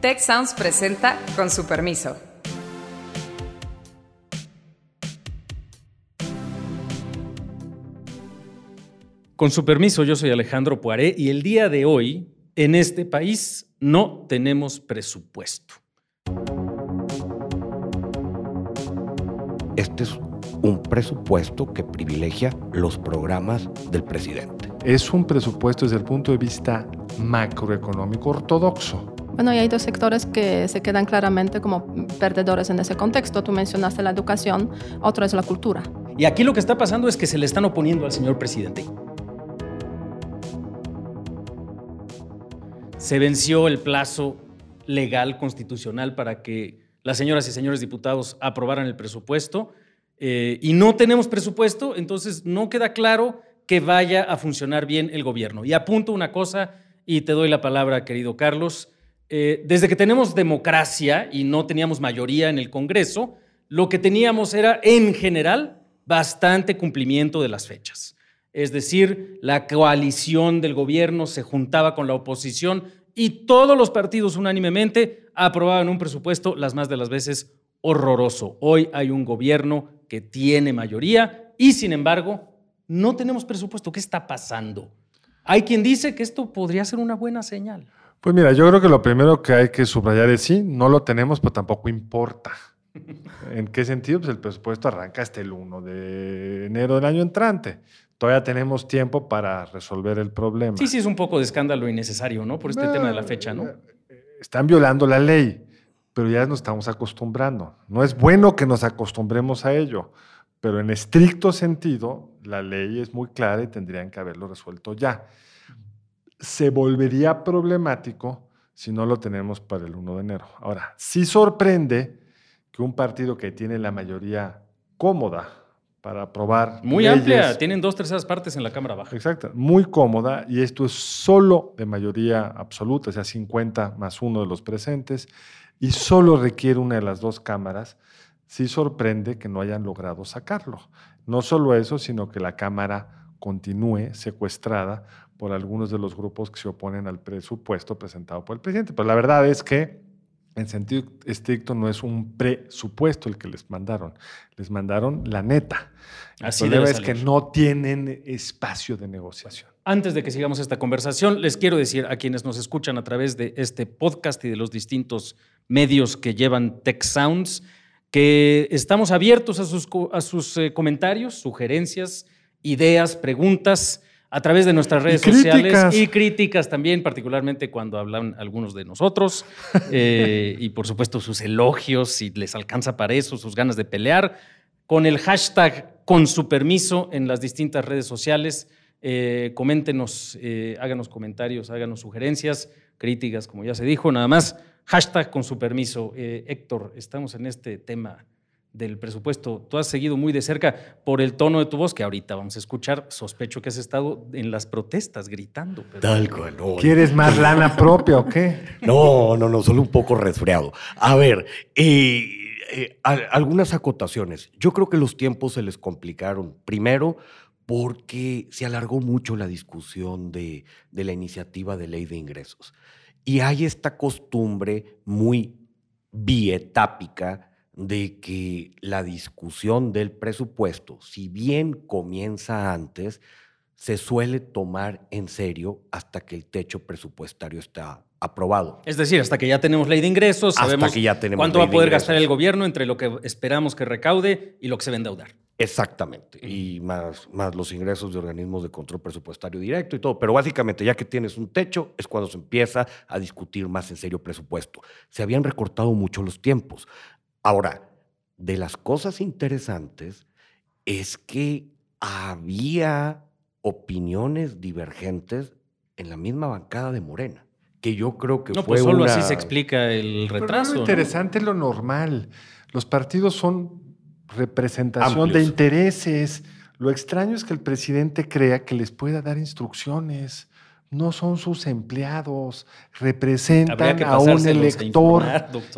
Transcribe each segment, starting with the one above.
Tech Sounds presenta con su permiso. Con su permiso, yo soy Alejandro Poiré y el día de hoy, en este país, no tenemos presupuesto. Este es un presupuesto que privilegia los programas del presidente. Es un presupuesto desde el punto de vista macroeconómico ortodoxo. Bueno, y hay dos sectores que se quedan claramente como perdedores en ese contexto. Tú mencionaste la educación, otro es la cultura. Y aquí lo que está pasando es que se le están oponiendo al señor presidente. Se venció el plazo legal constitucional para que las señoras y señores diputados aprobaran el presupuesto eh, y no tenemos presupuesto, entonces no queda claro que vaya a funcionar bien el gobierno. Y apunto una cosa y te doy la palabra, querido Carlos. Eh, desde que tenemos democracia y no teníamos mayoría en el Congreso, lo que teníamos era, en general, bastante cumplimiento de las fechas. Es decir, la coalición del gobierno se juntaba con la oposición y todos los partidos unánimemente aprobaban un presupuesto las más de las veces horroroso. Hoy hay un gobierno que tiene mayoría y sin embargo no tenemos presupuesto. ¿Qué está pasando? Hay quien dice que esto podría ser una buena señal. Pues mira, yo creo que lo primero que hay que subrayar es sí, no lo tenemos, pero tampoco importa. ¿En qué sentido? Pues el presupuesto arranca hasta el 1 de enero del año entrante. Todavía tenemos tiempo para resolver el problema. Sí, sí, es un poco de escándalo innecesario, ¿no? Por este tema de la fecha, ¿no? Eh, están violando la ley, pero ya nos estamos acostumbrando. No es bueno que nos acostumbremos a ello, pero en estricto sentido, la ley es muy clara y tendrían que haberlo resuelto ya se volvería problemático si no lo tenemos para el 1 de enero. Ahora, sí sorprende que un partido que tiene la mayoría cómoda para aprobar. Muy amplia, tienen dos terceras partes en la Cámara Baja. Exacto, muy cómoda, y esto es solo de mayoría absoluta, o sea, 50 más uno de los presentes, y solo requiere una de las dos cámaras. Sí sorprende que no hayan logrado sacarlo. No solo eso, sino que la Cámara continúe secuestrada por algunos de los grupos que se oponen al presupuesto presentado por el presidente. Pero la verdad es que, en sentido estricto, no es un presupuesto el que les mandaron. Les mandaron la neta. Así el problema es que no tienen espacio de negociación. Antes de que sigamos esta conversación, les quiero decir a quienes nos escuchan a través de este podcast y de los distintos medios que llevan Tech Sounds, que estamos abiertos a sus, a sus eh, comentarios, sugerencias, ideas, preguntas a través de nuestras redes sociales y críticas también, particularmente cuando hablan algunos de nosotros. Eh, y por supuesto sus elogios, si les alcanza para eso, sus ganas de pelear, con el hashtag con su permiso en las distintas redes sociales. Eh, coméntenos, eh, háganos comentarios, háganos sugerencias, críticas, como ya se dijo, nada más. Hashtag con su permiso. Héctor, estamos en este tema del presupuesto. Tú has seguido muy de cerca por el tono de tu voz, que ahorita vamos a escuchar. Sospecho que has estado en las protestas gritando. Tal cual. No. ¿Quieres más lana propia o qué? No, no, no, solo un poco resfriado. A ver, eh, eh, algunas acotaciones. Yo creo que los tiempos se les complicaron. Primero, porque se alargó mucho la discusión de, de la iniciativa de ley de ingresos. Y hay esta costumbre muy bietápica de que la discusión del presupuesto, si bien comienza antes, se suele tomar en serio hasta que el techo presupuestario está aprobado. Es decir, hasta que ya tenemos ley de ingresos, sabemos que ya tenemos cuánto va a poder gastar el gobierno entre lo que esperamos que recaude y lo que se va a endeudar. Exactamente, y más, más los ingresos de organismos de control presupuestario directo y todo. Pero básicamente, ya que tienes un techo, es cuando se empieza a discutir más en serio presupuesto. Se habían recortado mucho los tiempos. Ahora, de las cosas interesantes es que había opiniones divergentes en la misma bancada de Morena, que yo creo que no, fue pues solo así se explica el retraso. lo interesante es lo normal. Los partidos son representación de intereses. Lo extraño es que el presidente crea que les pueda dar instrucciones no son sus empleados, representan a un elector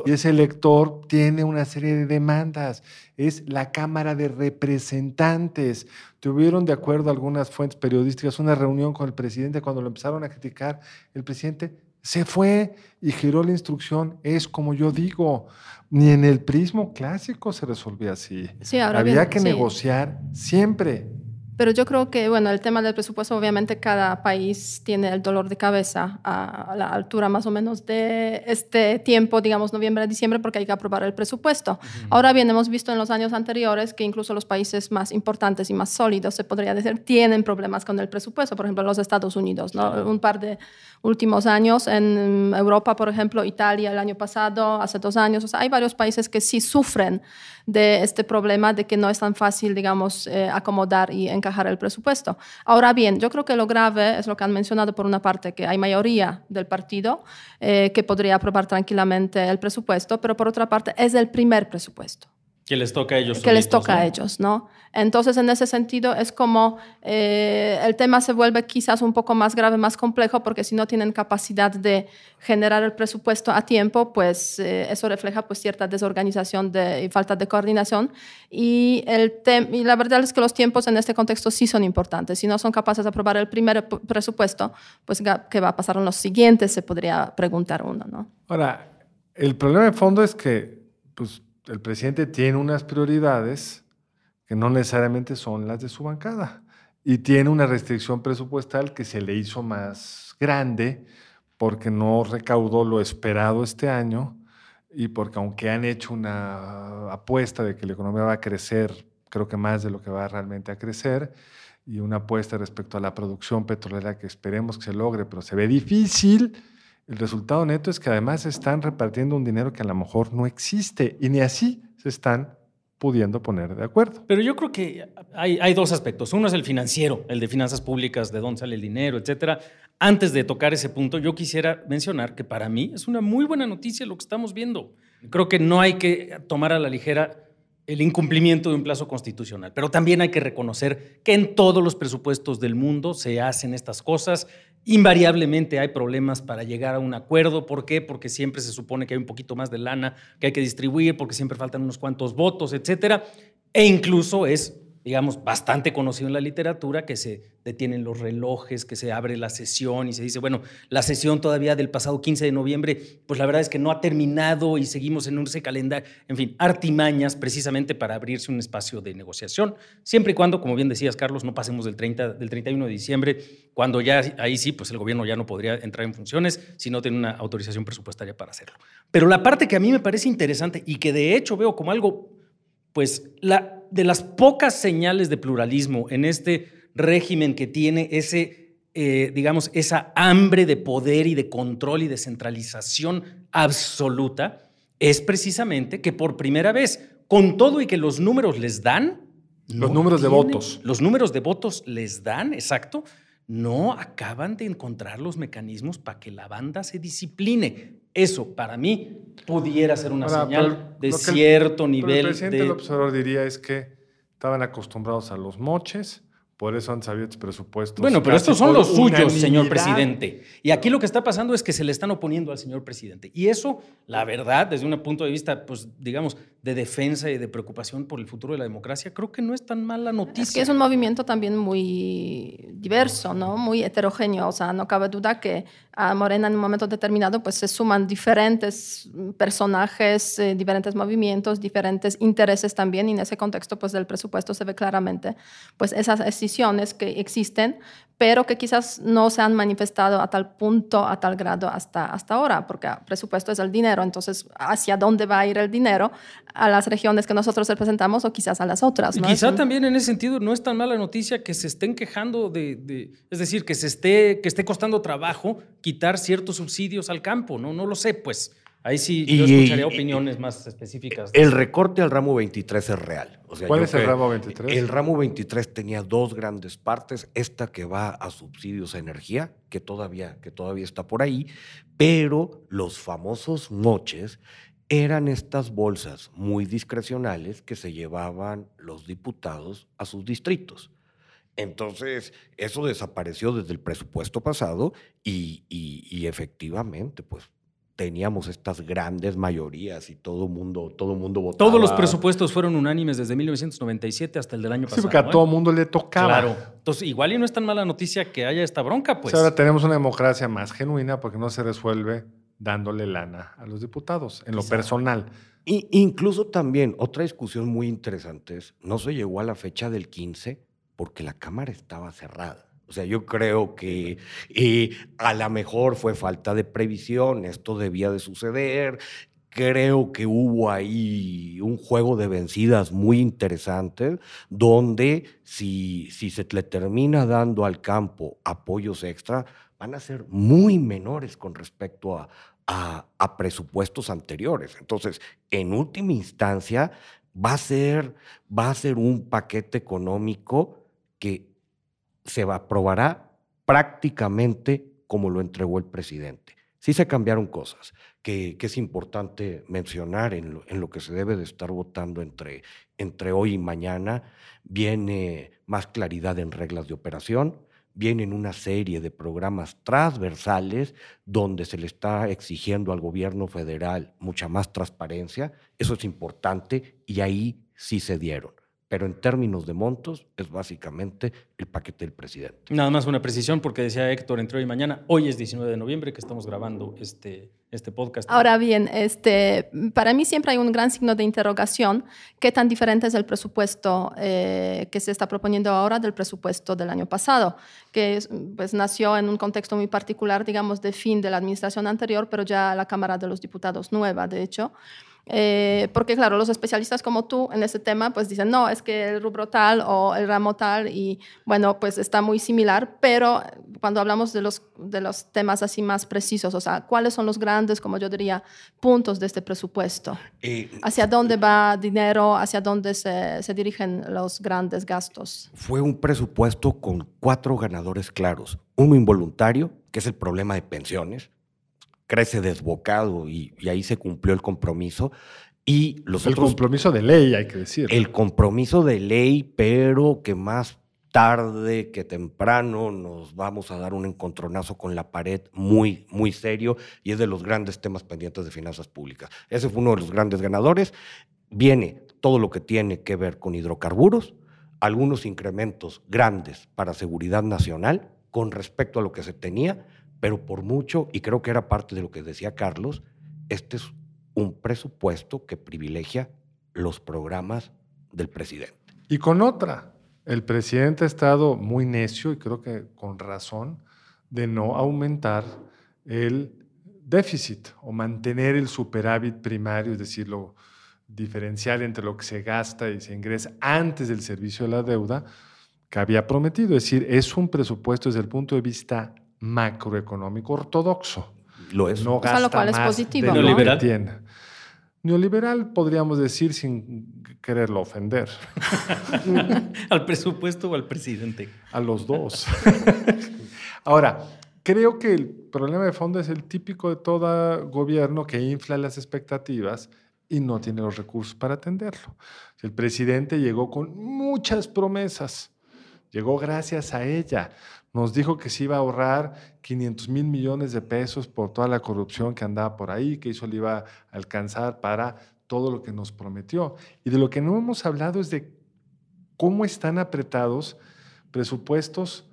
y ese elector tiene una serie de demandas. Es la Cámara de Representantes. Tuvieron, de acuerdo a algunas fuentes periodísticas, una reunión con el presidente cuando lo empezaron a criticar. El presidente Se fue y giró la instrucción. Es como yo digo, ni en el prismo clásico se resolvía así. Sí, ahora Había bien, que sí. negociar siempre. Pero yo creo que, bueno, el tema del presupuesto, obviamente cada país tiene el dolor de cabeza a, la altura más o menos de este tiempo, digamos noviembre, diciembre, porque hay que aprobar el presupuesto. Ahora bien, hemos visto en los años anteriores que incluso los países más importantes y más sólidos, se podría decir, tienen problemas con el presupuesto. Por ejemplo, los Estados Unidos, ¿no? Un par de últimos años en Europa, por ejemplo, Italia el año pasado, hace dos años. O sea, hay varios países que sí sufren de este problema de que no es tan fácil, digamos, eh, acomodar y encajar el presupuesto. Ahora bien, yo creo que lo grave es lo que han mencionado por una parte, que hay mayoría del partido eh, que podría aprobar tranquilamente el presupuesto, pero por otra parte es el primer presupuesto Que les toca a ellos. que les solitos, toca ¿no? a ellos, ¿no? Entonces, en ese sentido, es como eh, el tema se vuelve quizás un poco más grave, más complejo, porque si no tienen capacidad de generar el presupuesto a tiempo, pues eh, eso refleja pues cierta desorganización de, y falta de coordinación. Y, el y la verdad es que los tiempos en este contexto sí son importantes. Si no son capaces de aprobar el primer presupuesto, pues ¿qué va a pasar en los siguientes? Se podría preguntar uno, ¿no? Ahora, el problema de fondo es que pues, el presidente tiene unas prioridades que no necesariamente son las de su bancada y tiene una restricción presupuestal que se le hizo más grande porque no recaudó lo esperado este año y porque aunque han hecho una apuesta de que la economía va a crecer, creo que más de lo que va realmente a crecer, y una apuesta respecto a la producción petrolera que esperemos que se logre, pero se ve difícil, el resultado neto es que además están repartiendo un dinero que a lo mejor no existe y ni así se están pudiendo poner de acuerdo. Pero yo creo que hay, dos aspectos. Uno es el financiero, el de finanzas públicas, de dónde sale el dinero, etcétera. Antes de tocar ese punto, yo quisiera mencionar que para mí es una muy buena noticia lo que estamos viendo. Creo que no hay que tomar a la ligera el incumplimiento de un plazo constitucional, pero también hay que reconocer que en todos los presupuestos del mundo se hacen estas cosas. Invariablemente hay problemas para llegar a un acuerdo. ¿Por qué? Porque siempre se supone que hay un poquito más de lana que hay que distribuir, porque siempre faltan unos cuantos votos, etcétera. E incluso es, digamos, bastante conocido en la literatura que se detienen los relojes, que se abre la sesión y se dice, bueno, la sesión todavía del pasado 15 de noviembre, pues la verdad es que no ha terminado y seguimos en ese calendario, en fin, artimañas precisamente para abrirse un espacio de negociación, siempre y cuando, como bien decías, Carlos, no pasemos del, 30, del 31 de diciembre, cuando ya ahí sí, pues el gobierno ya no podría entrar en funciones si no tiene una autorización presupuestaria para hacerlo. Pero la parte que a mí me parece interesante y que de hecho veo como algo pues la, de las pocas señales de pluralismo en este régimen que tiene ese, eh, digamos, esa hambre de poder y de control y de centralización absoluta, es precisamente que por primera vez, con todo y que los números les dan... Los números de votos. Los números de votos les dan, exacto, no acaban de encontrar los mecanismos para que la banda se discipline. Eso, para mí, pudiera ser una Ahora, señal de el- cierto pero nivel El presidente de... del observador diría es que estaban acostumbrados a los moches, por eso han sabido presupuestos. Bueno, pero estos son los suyos, señor presidente. Y aquí lo que está pasando es que se le están oponiendo al señor presidente. Y eso, la verdad, desde un punto de vista, pues, digamos, de defensa y de preocupación por el futuro de la democracia, creo que no es tan mala noticia. Es que es un movimiento también muy diverso, ¿no? Muy heterogéneo. O sea, no cabe duda que a Morena en un momento determinado pues se suman diferentes personajes, eh, diferentes movimientos, diferentes intereses también. Y en ese contexto pues del presupuesto se ve claramente pues esas decisiones que existen, pero que quizás no se han manifestado a tal punto, a tal grado hasta, hasta ahora, porque el presupuesto es el dinero. Entonces, ¿hacia dónde va a ir el dinero? ¿A las regiones que nosotros representamos o quizás a las otras? Y ¿no? quizá Es un- también en ese sentido no es tan mala noticia que se estén quejando de, de- es decir, que se esté, que esté costando trabajo quitar ciertos subsidios al campo, ¿no? No lo sé, pues. Ahí sí yo Y- escucharía y- opiniones más específicas. El recorte al ramo 23 es real. O sea, ¿Cuál es el ramo 23? El ramo 23 tenía dos grandes partes. Esta que va a subsidios a energía, que todavía, que todavía está por ahí, pero los famosos moches eran estas bolsas muy discrecionales que se llevaban los diputados a sus distritos. Entonces, eso desapareció desde el presupuesto pasado y, y- y efectivamente, pues teníamos estas grandes mayorías y todo mundo, todo mundo votaba. Todos los presupuestos fueron unánimes desde 1997 hasta el del año Sí, pasado. porque a ¿eh? todo mundo le tocaba. Claro. Entonces, igual y no es tan mala noticia que haya esta bronca, pues. Ahora tenemos una democracia más genuina porque no se resuelve dándole lana a los diputados, en lo personal. Y, incluso también, otra discusión muy interesante es, no se llegó a la fecha del 15 porque la Cámara estaba cerrada. O sea, yo creo que eh, a lo mejor fue falta de previsión, esto debía de suceder. Creo que hubo ahí un juego de vencidas muy interesante, donde si, si se le termina dando al campo apoyos extra, van a ser muy menores con respecto a, a, a presupuestos anteriores. Entonces, en última instancia, va a ser, va a ser un paquete económico que se aprobará prácticamente como lo entregó el presidente. Sí se cambiaron cosas que, que es importante mencionar en lo, en lo, que se debe de estar votando entre, entre hoy y mañana. Viene más claridad en reglas de operación, vienen una serie de programas transversales donde se le está exigiendo al gobierno federal mucha más transparencia. Eso es importante y ahí sí se dieron pero en términos de montos es básicamente el paquete del presidente. Nada más una precisión, porque decía Héctor entre hoy y mañana, hoy es 19 de noviembre que estamos grabando este, este podcast. Ahora bien, este, para mí siempre hay un gran signo de interrogación, ¿qué tan diferente es el presupuesto eh, que se está proponiendo ahora del presupuesto del año pasado? Que pues, nació en un contexto muy particular, digamos, de fin de la administración anterior, pero ya la Cámara de los Diputados nueva, de hecho. Eh, porque claro, los especialistas como tú en ese tema pues dicen, no, es que el rubro tal o el ramo tal y bueno, pues está muy similar, pero cuando hablamos de los, de los temas así más precisos, o sea, ¿cuáles son los grandes, como yo diría, puntos de este presupuesto? Eh, ¿Hacia dónde va dinero? ¿Hacia dónde se, se dirigen los grandes gastos? Fue un presupuesto con cuatro ganadores claros. Uno involuntario, que es el problema de pensiones, crece desbocado y, y, ahí se cumplió el compromiso. Y los el otros, compromiso de ley, hay que decir. El compromiso de ley, pero que más tarde que temprano nos vamos a dar un encontronazo con la pared muy, muy serio y es de los grandes temas pendientes de finanzas públicas. Ese fue uno de los grandes ganadores. Viene todo lo que tiene que ver con hidrocarburos, algunos incrementos grandes para seguridad nacional con respecto a lo que se tenía, pero por mucho, y creo que era parte de lo que decía Carlos, este es un presupuesto que privilegia los programas del presidente. Y con otra, el presidente ha estado muy necio, y creo que con razón, de no aumentar el déficit o mantener el superávit primario, es decir, lo diferencial entre lo que se gasta y se ingresa antes del servicio de la deuda que había prometido. Es decir, es un presupuesto desde el punto de vista macroeconómico ortodoxo. Lo es. o No sea, gasta lo cual es más positivo. de lo Neoliberal. que tiene. Neoliberal podríamos decir sin quererlo ofender. ¿Al presupuesto o al presidente? A los dos. Ahora, creo que el problema de fondo es el típico de todo gobierno que infla las expectativas y no tiene los recursos para atenderlo. El presidente llegó con muchas promesas, llegó gracias a ella. Nos dijo que se iba a ahorrar 500 mil millones de pesos por toda la corrupción que andaba por ahí, que eso le iba a alcanzar para todo lo que nos prometió. Y de lo que no hemos hablado es de cómo están apretados presupuestos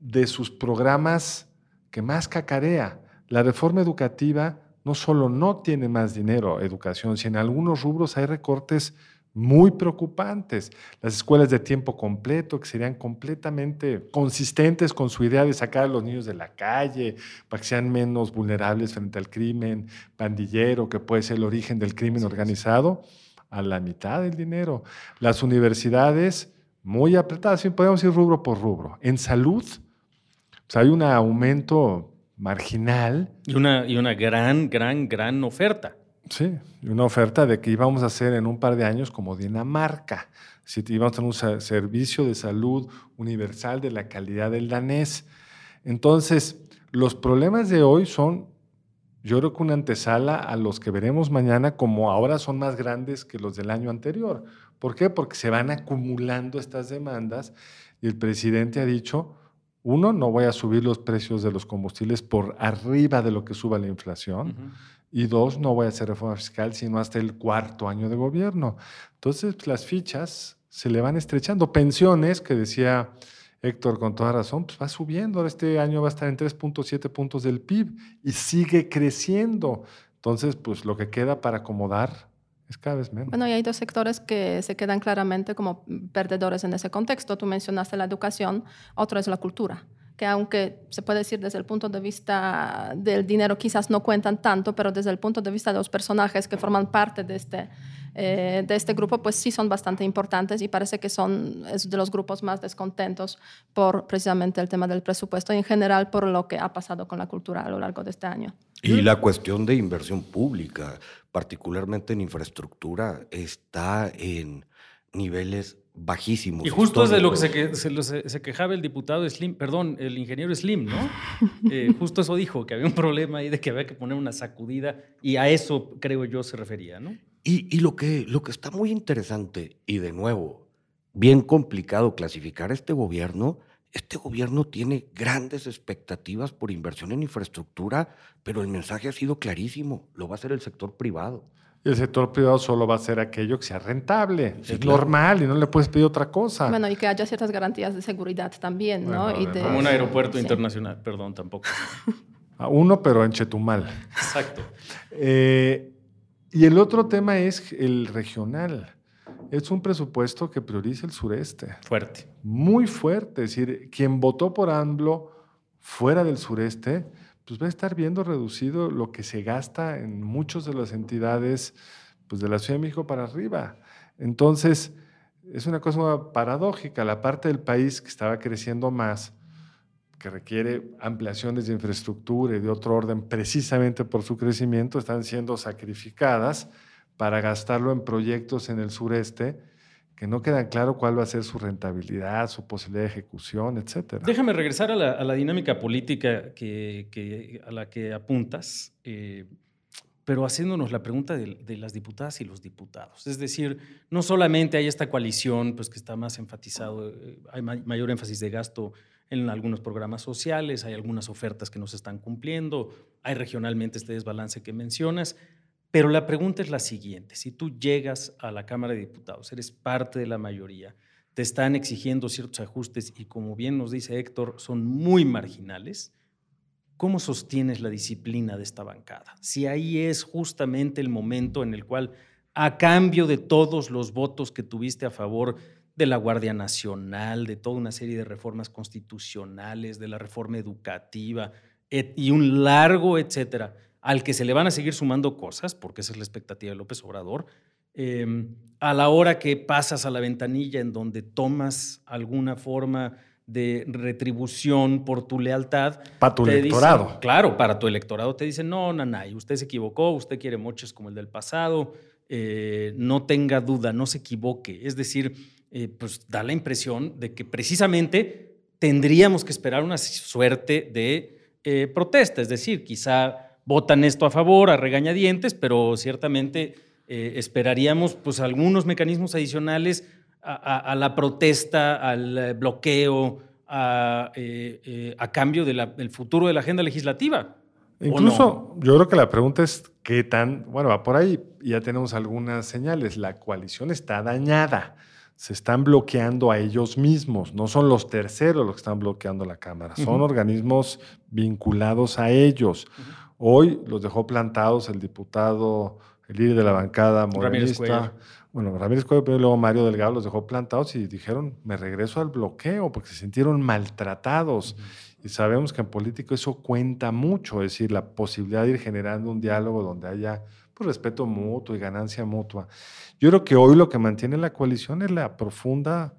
de sus programas que más cacarea. La reforma educativa no solo no tiene más dinero educación, sino en algunos rubros hay recortes muy preocupantes. Las escuelas de tiempo completo, que serían completamente consistentes con su idea de sacar a los niños de la calle, para que sean menos vulnerables frente al crimen pandillero, que puede ser el origen del crimen organizado, a la mitad del dinero. Las universidades muy apretadas, podemos ir rubro por rubro. En salud, pues hay un aumento marginal. Y una, y una gran, gran, gran oferta. Sí, una oferta de que íbamos a hacer en un par de años como Dinamarca. Si íbamos a tener un servicio de salud universal de la calidad del danés. Entonces, los problemas de hoy son, yo creo que una antesala a los que veremos mañana, como ahora son más grandes que los del año anterior. ¿Por qué? Porque se van acumulando estas demandas y el presidente ha dicho, Uno, no voy a subir los precios de los combustibles por arriba de lo que suba la inflación. Ujú. Y dos, no voy a hacer reforma fiscal sino hasta el cuarto año de gobierno. Entonces, pues, las fichas se le van estrechando. Pensiones, que decía Héctor con toda razón, pues va subiendo. Ahora Este año va a estar en 3.7 puntos del PIB y sigue creciendo. Entonces, pues lo que queda para acomodar es cada vez menos. Bueno, y hay dos sectores que se quedan claramente como perdedores en ese contexto. Tú mencionaste la educación, otro es la cultura, que aunque se puede decir desde el punto de vista del dinero quizás no cuentan tanto, pero desde el punto de vista de los personajes que forman parte de este, eh, de este grupo, pues sí son bastante importantes y parece que son es de los grupos más descontentos por precisamente el tema del presupuesto y en general por lo que ha pasado con la cultura a lo largo de este año. Y la cuestión de inversión pública, particularmente en infraestructura, está en niveles bajísimos. Y justo es de lo que se, que- se lo- se- se quejaba el diputado Slim, perdón, el ingeniero Slim, ¿no? Eh, justo eso dijo, que había un problema ahí de que había que poner una sacudida y a eso creo yo se refería, ¿no? Y, y lo, que, lo que está muy interesante, y de nuevo, bien complicado clasificar este gobierno, este gobierno tiene grandes expectativas por inversión en infraestructura, pero el mensaje ha sido clarísimo, lo va a hacer el sector privado. Y el sector privado solo va a ser aquello que sea rentable. Sí, es claro. normal y no le puedes pedir otra cosa. Bueno, y que haya ciertas garantías de seguridad también, ¿no? Y de, Como un aeropuerto sí. internacional, perdón, tampoco. A uno, pero en Chetumal. Exacto. Eh, y el otro tema es el regional. Es un presupuesto que prioriza el sureste. Fuerte. Muy fuerte. Es decir, quien votó por AMLO fuera del sureste, pues va a estar viendo reducido lo que se gasta en muchas de las entidades pues, de la Ciudad de México para arriba. Entonces, es una cosa paradójica. La parte del país que estaba creciendo más, que requiere ampliaciones de infraestructura y de otro orden precisamente por su crecimiento, están siendo sacrificadas para gastarlo en proyectos en el sureste que no quedan claro cuál va a ser su rentabilidad, su posibilidad de ejecución, etcétera. Déjame regresar a la, a la dinámica política que, que- a la que apuntas, eh, pero haciéndonos la pregunta de, de las diputadas y los diputados. Es decir, no solamente hay esta coalición pues, que está más enfatizado, eh, hay ma- mayor énfasis de gasto en algunos programas sociales, hay algunas ofertas que no se están cumpliendo, hay regionalmente este desbalance que mencionas, pero la pregunta es la siguiente, si tú llegas a la Cámara de Diputados, eres parte de la mayoría, te están exigiendo ciertos ajustes y como bien nos dice Héctor, son muy marginales, ¿cómo sostienes la disciplina de esta bancada? Si ahí es justamente el momento en el cual, a cambio de todos los votos que tuviste a favor de la Guardia Nacional, de toda una serie de reformas constitucionales, de la reforma educativa y un largo etcétera, al que se le van a seguir sumando cosas, porque esa es la expectativa de López Obrador, eh, a la hora que pasas a la ventanilla en donde tomas alguna forma de retribución por tu lealtad. Para tu dicen- electorado. claro, para tu electorado te dicen, no, Nanay, usted se equivocó, usted quiere moches como el del pasado, eh, no tenga duda, no se equivoque. Es decir, eh, pues da la impresión de que precisamente tendríamos que esperar una suerte de eh, protesta, es decir, quizá votan esto a favor, a regañadientes, pero ciertamente eh, esperaríamos pues algunos mecanismos adicionales a, a- a la protesta, al eh, bloqueo, a, eh, a cambio de la- del futuro de la agenda legislativa. ¿o Incluso yo creo que la pregunta es qué tan, bueno, va por ahí, ya tenemos algunas señales, la coalición está dañada, se están bloqueando a ellos mismos, no son los terceros los que están bloqueando la Cámara, son organismos vinculados a ellos. Hoy los dejó plantados el diputado, el líder de la bancada Ramírez morenista. Bueno, Ramírez Cuellar, pero luego Mario Delgado los dejó plantados y dijeron, me regreso al bloqueo porque se sintieron maltratados. Y sabemos que en político eso cuenta mucho, es decir, la posibilidad de ir generando un diálogo donde haya pues, respeto mutuo y ganancia mutua. Yo creo que hoy lo que mantiene la coalición es la profunda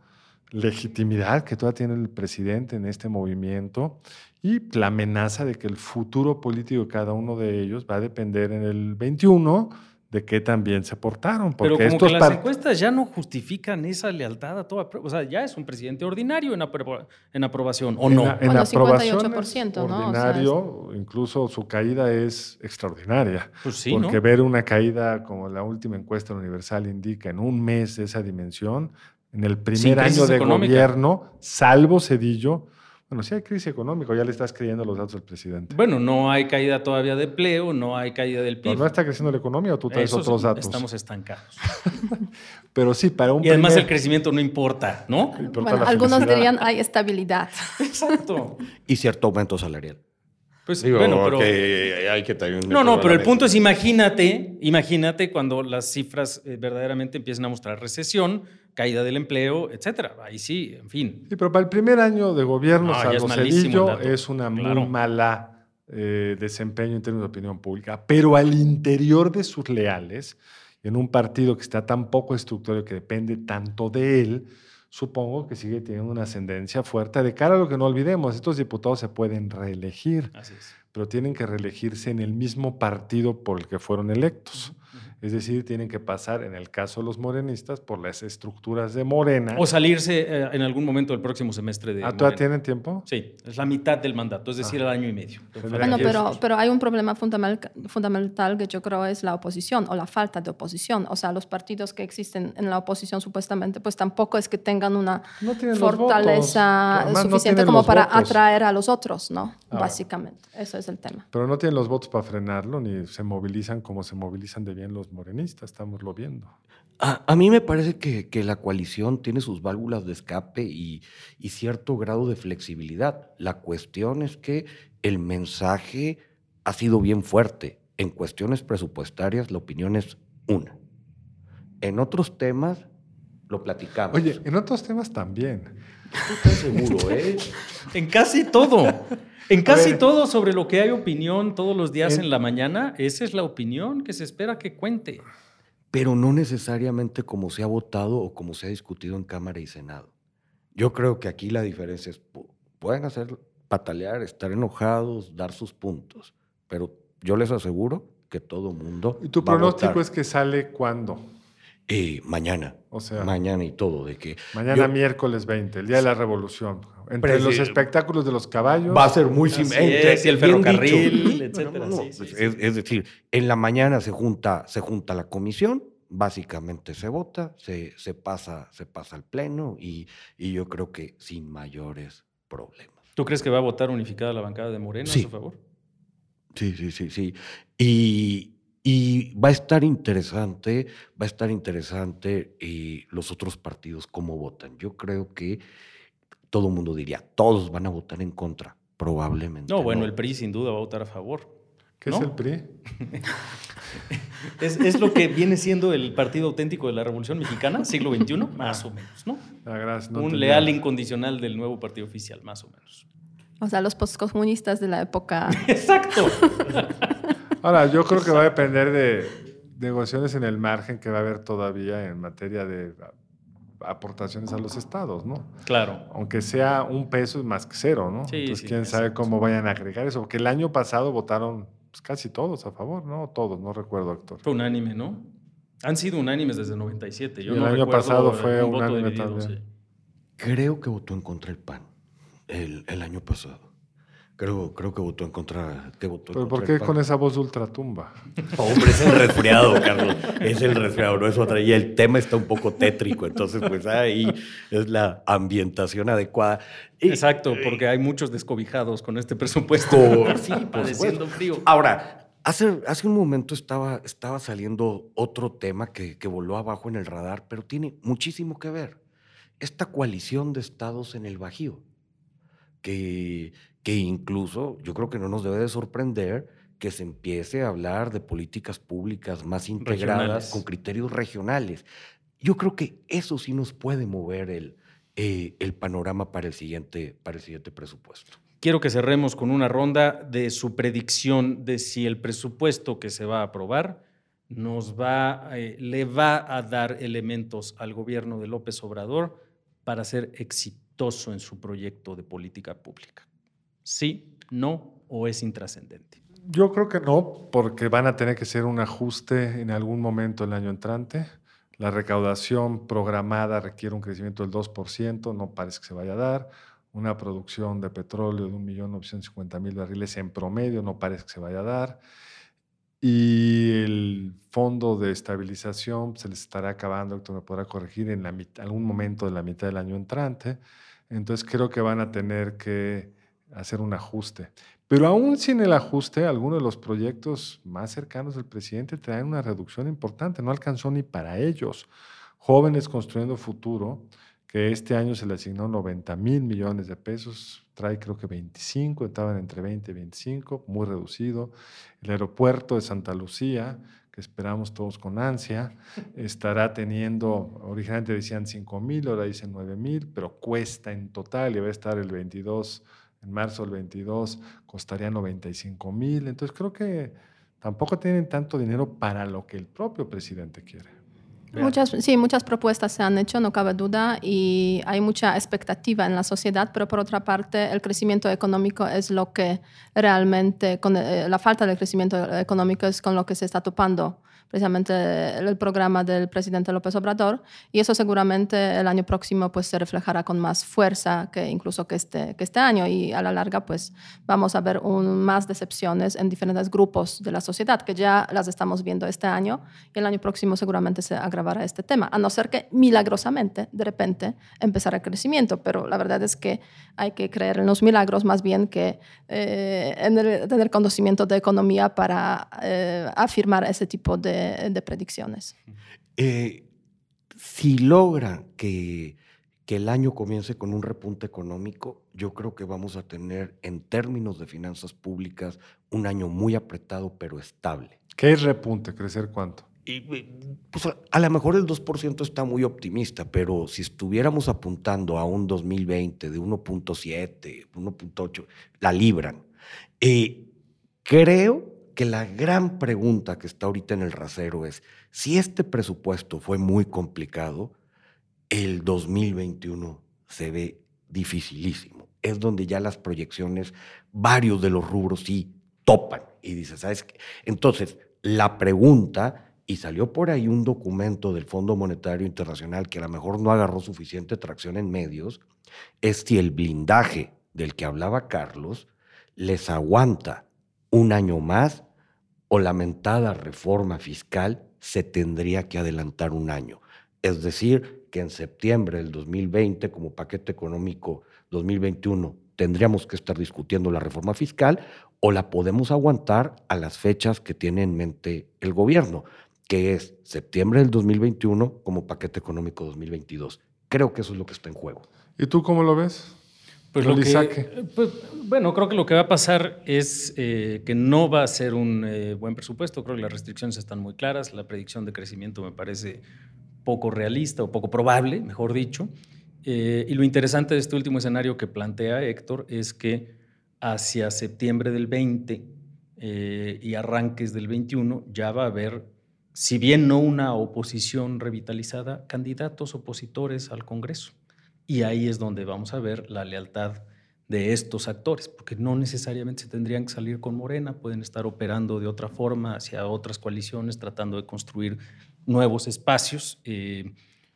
legitimidad que todavía tiene el presidente en este movimiento y la amenaza de que el futuro político de cada uno de ellos va a depender en el 21 de qué también se portaron. Porque Pero como estos que las encuestas ya no justifican esa lealtad a toda. O sea, ya es un presidente ordinario en, apro- en aprobación, ¿o en, no? la- en Bueno, aprobación 58%, ¿no? O sea, ordinario, incluso su caída es extraordinaria. Pues sí, porque ¿no? ver una caída como la última encuesta universal indica en un mes de esa dimensión, en el primer año de económica. gobierno, salvo Cedillo, Bueno, sí hay crisis económica, ya le estás creyendo los datos del presidente. Bueno, no hay caída todavía de empleo, no hay caída del PIB. ¿No, ¿No está creciendo la economía o tú traes Eso otros sí, datos? Estamos estancados. Pero sí, para un Y además primer- el crecimiento no importa, ¿no? importa Bueno, la algunos felicidad. dirían hay estabilidad. Exacto. Y cierto aumento salarial. Pues Digo, bueno, pero... que hay que también No, no, pero el punto es, imagínate, imagínate cuando las cifras eh, verdaderamente empiecen a mostrar recesión, caída del empleo, etcétera. Ahí sí, en fin. Sí, pero para el primer año de gobierno, No, es salvo Cedillo, dato. es una Claro. muy mala eh, desempeño en términos de opinión pública. Pero al interior de sus leales, en un partido que está tan poco estructurado que depende tanto de él, supongo que sigue teniendo una ascendencia fuerte. De cara a lo que no olvidemos, estos diputados se pueden reelegir, Así es. pero tienen que reelegirse en el mismo partido por el que fueron electos. Es decir, tienen que pasar, en el caso de los morenistas, por las estructuras de Morena. O salirse eh, en algún momento del próximo semestre de. ¿Ah, todavía tienen tiempo? Sí, es la mitad del mandato, es decir, el año y medio. Bueno, pero, pero hay un problema fundamental, fundamental que yo creo es la oposición o la falta de oposición. O sea, los partidos que existen en la oposición supuestamente, pues tampoco es que tengan una No fortaleza no suficiente como para votos. atraer a los otros, ¿no? Ah. Básicamente, eso es el tema. Pero no tienen los votos para frenarlo, ni se movilizan como se movilizan de bien los morenistas, estamos lo viendo. A, a mí me parece que, que la coalición tiene sus válvulas de escape y, y cierto grado de flexibilidad. La cuestión es que el mensaje ha sido bien fuerte. En cuestiones presupuestarias, la opinión es una. En otros temas, lo platicamos. Oye, en otros temas también. ¿tú estás seguro, eh? En casi todo. En casi todo sobre lo que hay opinión todos los días En- en la mañana, esa es la opinión que se espera que cuente. Pero no necesariamente como se ha votado o como se ha discutido en Cámara y Senado. Yo creo que aquí la diferencia es, pu- pueden hacer patalear, estar enojados, dar sus puntos, pero yo les aseguro que todo mundo ¿Y tu va a pronóstico votar. es que sale cuándo? Eh, mañana, O sea, mañana y todo, de que mañana yo- miércoles 20, el Día de la Revolución. Entre los espectáculos de los caballos. va a ser muy Así sim- entre- es, y el ferrocarril, sí, pues, sí. Es, es decir, en la mañana se junta, se junta la comisión, básicamente se vota, se, se pasa, se pasa al pleno y, y yo creo que sin mayores problemas. ¿Tú crees que va a votar unificada la bancada de Morena Sí. a su favor? Sí, sí, sí, sí. Y, y va a estar interesante, va a estar interesante eh, los otros partidos cómo votan. Yo creo que todo el mundo diría, todos van a votar en contra, probablemente. No, bueno, el PRI sin duda va a votar a favor. ¿Qué ¿no? es el PRI? Es, es lo que viene siendo el partido auténtico de la Revolución Mexicana, siglo XXI, más o menos, ¿no? Ah, gracias, no Un leal incondicional del nuevo partido oficial, más o menos. O sea, los postcomunistas de la época. Exacto. Ahora, yo creo que va a depender de negociaciones en el margen que va a haber todavía en materia de aportaciones a los estados, ¿no? Claro. Aunque sea un peso es más que cero, ¿no? Sí, Entonces, sí, quién sabe exacto. cómo vayan a agregar eso. Porque el año pasado votaron pues, casi todos a favor, ¿no? Todos, no recuerdo, actor. Fue unánime, ¿no? Han sido unánimes desde el 97. Yo Y el no año pasado fue un unánime dividido, también. sí. Creo que votó en contra el PAN el, el año pasado. Creo, creo que votó en contra, que votó en Pero ¿por contra qué con esa voz de ultratumba? Hombre, es el resfriado, Carlos. Es el resfriado, no es otra. Y el tema está un poco tétrico, entonces pues ahí es la ambientación adecuada. Y- Exacto, porque hay muchos descobijados con este presupuesto. Por- sí, por padeciendo frío. Ahora, hace, hace un momento estaba, estaba saliendo otro tema que, que voló abajo en el radar, pero tiene muchísimo que ver. Esta coalición de estados en el Bajío, que, que incluso yo creo que no nos debe de sorprender que se empiece a hablar de políticas públicas más integradas Regionales. con criterios regionales. Yo creo que eso sí nos puede mover el, eh, el panorama para el, siguiente, para el siguiente presupuesto. Quiero que cerremos con una ronda de su predicción de si el presupuesto que se va a aprobar nos va, eh, le va a dar elementos al gobierno de López Obrador para ser exitoso en su proyecto de política pública. ¿Sí, no o es intrascendente? Yo creo que no, porque van a tener que hacer un ajuste en algún momento el año entrante. La recaudación programada requiere un crecimiento del 2%, no parece que se vaya a dar. Una producción de petróleo de 1.950.000 barriles en promedio, no parece que se vaya a dar. Y el fondo de estabilización se les estará acabando, Héctor me podrá corregir, en la mit- algún momento de la mitad del año entrante. Entonces creo que van a tener que hacer un ajuste. Pero aún sin el ajuste, algunos de los proyectos más cercanos del presidente traen una reducción importante. No alcanzó ni para ellos. Jóvenes Construyendo Futuro, que este año se le asignó 90 mil millones de pesos, trae creo que 25, estaban entre 20 y 25, muy reducido. El aeropuerto de Santa Lucía, que esperamos todos con ansia, estará teniendo, originalmente decían 5 mil, ahora dicen 9 mil, pero cuesta en total y va a estar el 22, en marzo del 22, costaría 95 mil. Entonces creo que tampoco tienen tanto dinero para lo que el propio presidente quiere. Muchas, sí, muchas propuestas se han hecho, no cabe duda, y hay mucha expectativa en la sociedad, pero por otra parte, el crecimiento económico es lo que realmente, con eh, la falta de crecimiento económico es con lo que se está topando precisamente el programa del presidente López Obrador y eso seguramente el año próximo pues se reflejará con más fuerza que incluso que este, que este año y a la larga pues vamos a ver un, más decepciones en diferentes grupos de la sociedad que ya las estamos viendo este año y el año próximo seguramente se agravará este tema, a no ser que milagrosamente de repente empezara el crecimiento, pero la verdad es que hay que creer en los milagros más bien que eh, en el, tener conocimiento de economía para eh, afirmar ese tipo de de, predicciones. Eh, si logra que, que el año comience con un repunte económico, yo creo que vamos a tener en términos de finanzas públicas un año muy apretado pero estable. ¿Qué es repunte? ¿Crecer cuánto? Y, pues, a, lo mejor el 2% está muy optimista, pero si estuviéramos apuntando a un 2020 de 1.7, 1.8, la libran. Eh, creo que la gran pregunta que está ahorita en el rasero es, si este presupuesto fue muy complicado, el 2021 se ve dificilísimo. Es donde ya las proyecciones, varios de los rubros sí topan. Y dices, ¿sabes qué? Entonces, la pregunta, y salió por ahí un documento del Fondo Monetario Internacional que a lo mejor no agarró suficiente tracción en medios, es si el blindaje del que hablaba Carlos les aguanta un año más o lamentada reforma fiscal se tendría que adelantar un año. Es decir, que en septiembre del 2020, como paquete económico 2021, tendríamos que estar discutiendo la reforma fiscal o la podemos aguantar a las fechas que tiene en mente el gobierno, que es septiembre del 2021 como paquete económico 2022. Creo que eso es lo que está en juego. ¿Y tú cómo lo ves? Pues, lo que, pues, bueno, creo que lo que va a pasar es eh, que no va a ser un eh, buen presupuesto. Creo que las restricciones están muy claras. La predicción de crecimiento me parece poco realista o poco probable, mejor dicho. Eh, y lo interesante de este último escenario que plantea Héctor es que hacia septiembre del 20 y arranques del 21 ya va a haber, si bien no una oposición revitalizada, candidatos opositores al Congreso. Y ahí es donde vamos a ver la lealtad de estos actores, porque no necesariamente se tendrían que salir con Morena, pueden estar operando de otra forma hacia otras coaliciones, tratando de construir nuevos espacios, eh,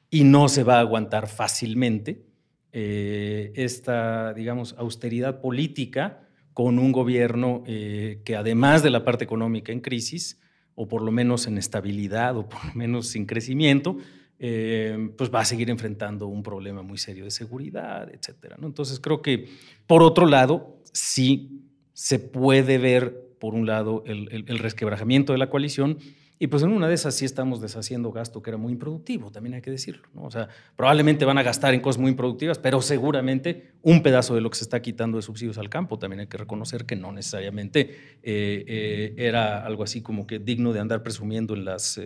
y no se va a aguantar fácilmente eh, esta, digamos, austeridad política con un gobierno eh, que además de la parte económica en crisis, o por lo menos en estabilidad, o por lo menos sin crecimiento, eh, pues va a seguir enfrentando un problema muy serio de seguridad, etcétera. Entonces creo que, por otro lado, sí se puede ver, por un lado, el, resquebrajamiento de la coalición, y pues en una de esas sí estamos deshaciendo gasto que era muy improductivo, también hay que decirlo. O sea, probablemente van a gastar en cosas muy improductivas, pero seguramente un pedazo de lo que se está quitando de subsidios al campo, también hay que reconocer que no necesariamente eh, eh, era algo así como que digno de andar presumiendo en las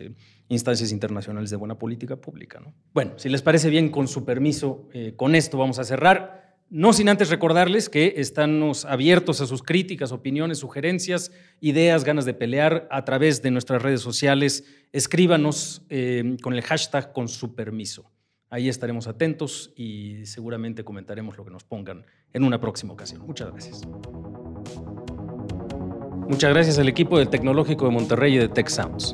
instancias internacionales de buena política pública. ¿no? Bueno, si les parece bien, con su permiso, con esto vamos a cerrar. No sin antes recordarles que estamos abiertos a sus críticas, opiniones, sugerencias, ideas, ganas de pelear a través de nuestras redes sociales. Escríbanos eh, con el hashtag con su permiso. Ahí estaremos atentos y seguramente comentaremos lo que nos pongan en una próxima ocasión. Muchas gracias. Muchas gracias al equipo del Tecnológico de Monterrey y de Tech Sounds.